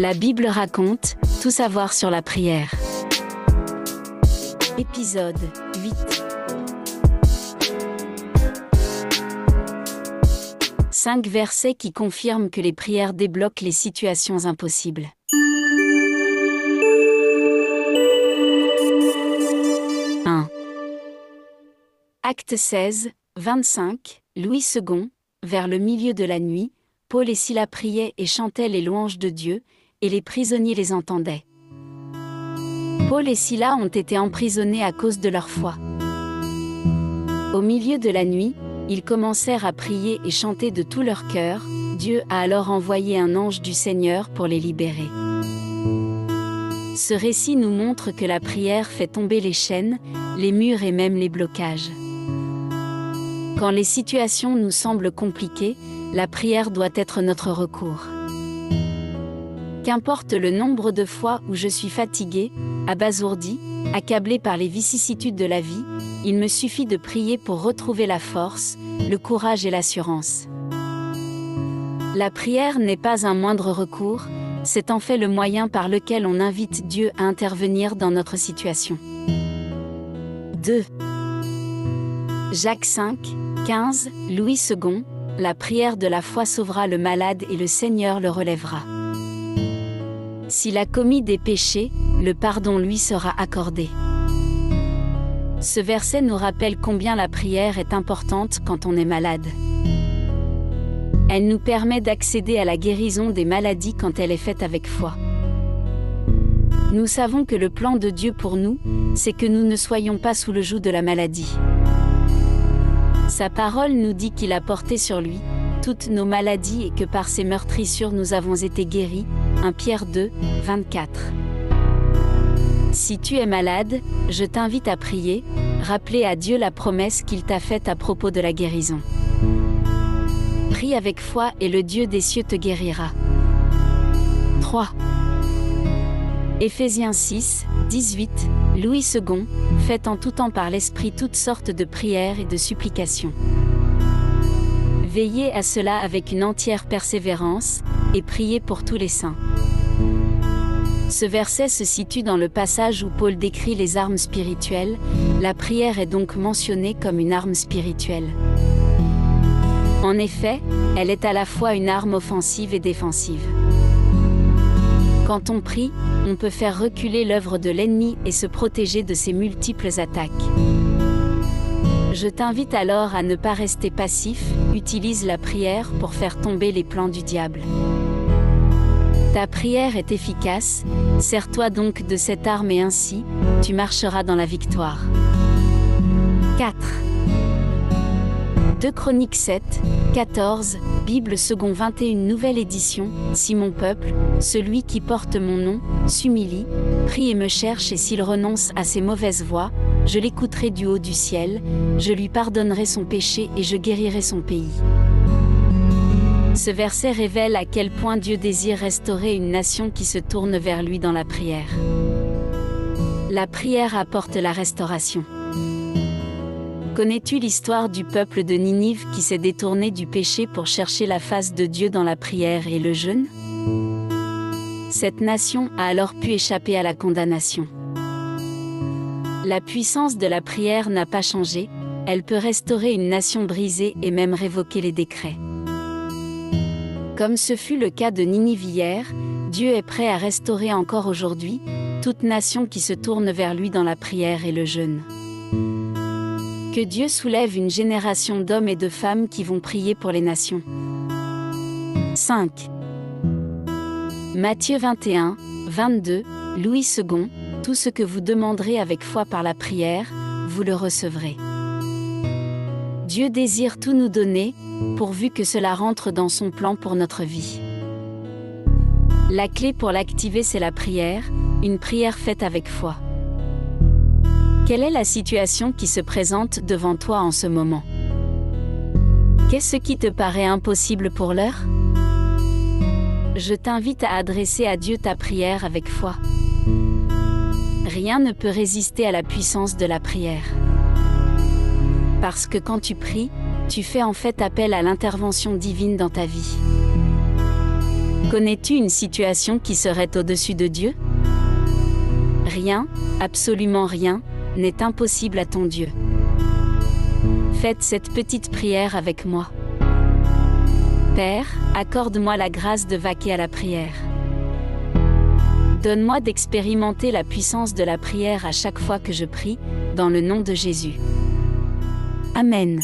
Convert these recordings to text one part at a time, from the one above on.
La Bible raconte, tout savoir sur la prière. Épisode 8 Cinq versets qui confirment que les prières débloquent les situations impossibles. Acte 16, 25, Louis II, vers le milieu de la nuit, Paul et Silas priaient et chantaient les louanges de Dieu, et les prisonniers les entendaient. Paul et Silas ont été emprisonnés à cause de leur foi. Au milieu de la nuit, ils commencèrent à prier et chanter de tout leur cœur, Dieu a alors envoyé un ange du Seigneur pour les libérer. Ce récit nous montre que la prière fait tomber les chaînes, les murs et même les blocages. Quand les situations nous semblent compliquées, la prière doit être notre recours. Qu'importe le nombre de fois où je suis fatigué, abasourdi, accablé par les vicissitudes de la vie, il me suffit de prier pour retrouver la force, le courage et l'assurance. La prière n'est pas un moindre recours, c'est en fait le moyen par lequel on invite Dieu à intervenir dans notre situation. 2. Jacques 5, 15, Louis II, la prière de la foi sauvera le malade et le Seigneur le relèvera. S'il a commis des péchés, le pardon lui sera accordé. Ce verset nous rappelle combien la prière est importante quand on est malade. Elle nous permet d'accéder à la guérison des maladies quand elle est faite avec foi. Nous savons que le plan de Dieu pour nous, c'est que nous ne soyons pas sous le joug de la maladie. Sa parole nous dit qu'il a porté sur lui toutes nos maladies et que par ses meurtrissures nous avons été guéris. 1 Pierre 2, 24. Si tu es malade, je t'invite à prier, rappeler à Dieu la promesse qu'il t'a faite à propos de la guérison. Prie avec foi et le Dieu des cieux te guérira. 3. Éphésiens 6, 18, Louis II, faites en tout temps par l'Esprit toutes sortes de prières et de supplications. Veillez à cela avec une entière persévérance, et priez pour tous les saints. Ce verset se situe dans le passage où Paul décrit les armes spirituelles, la prière est donc mentionnée comme une arme spirituelle. En effet, elle est à la fois une arme offensive et défensive. Quand on prie, on peut faire reculer l'œuvre de l'ennemi et se protéger de ses multiples attaques. Je t'invite alors à ne pas rester passif, utilise la prière pour faire tomber les plans du diable. Ta prière est efficace, sers-toi donc de cette arme et ainsi, tu marcheras dans la victoire. 4. 2 Chroniques 7, 14, Bible second 21 nouvelle édition, si mon peuple, celui qui porte mon nom, s'humilie, prie et me cherche et s'il renonce à ses mauvaises voies, je l'écouterai du haut du ciel, je lui pardonnerai son péché et je guérirai son pays. Ce verset révèle à quel point Dieu désire restaurer une nation qui se tourne vers lui dans la prière. La prière apporte la restauration. Connais-tu l'histoire du peuple de Ninive qui s'est détourné du péché pour chercher la face de Dieu dans la prière et le jeûne? Cette nation a alors pu échapper à la condamnation. La puissance de la prière n'a pas changé, elle peut restaurer une nation brisée et même révoquer les décrets. Comme ce fut le cas de Ninive hier, Dieu est prêt à restaurer encore aujourd'hui toute nation qui se tourne vers lui dans la prière et le jeûne. Que Dieu soulève une génération d'hommes et de femmes qui vont prier pour les nations. 5. Matthieu 21, 22, Louis II, tout ce que vous demanderez avec foi par la prière, vous le recevrez. Dieu désire tout nous donner, pourvu que cela rentre dans son plan pour notre vie. La clé pour l'activer, c'est la prière, une prière faite avec foi. Quelle est la situation qui se présente devant toi en ce moment? Qu'est-ce qui te paraît impossible pour l'heure? Je t'invite à adresser à Dieu ta prière avec foi. Rien ne peut résister à la puissance de la prière. Parce que quand tu pries, tu fais en fait appel à l'intervention divine dans ta vie. Connais-tu une situation qui serait au-dessus de Dieu? Rien, absolument rien, n'est impossible à ton Dieu. Faites cette petite prière avec moi. Père, accorde-moi la grâce de vaquer à la prière. Donne-moi d'expérimenter la puissance de la prière à chaque fois que je prie, dans le nom de Jésus. Amen.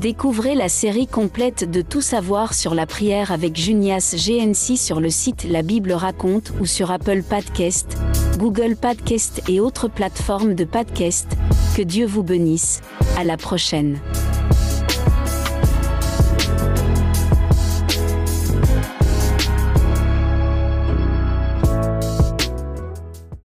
Découvrez la série complète de Tout savoir sur la prière avec Junias GNC sur le site La Bible raconte ou sur Apple Podcast, Google Podcast et autres plateformes de podcast. Que Dieu vous bénisse. À la prochaine.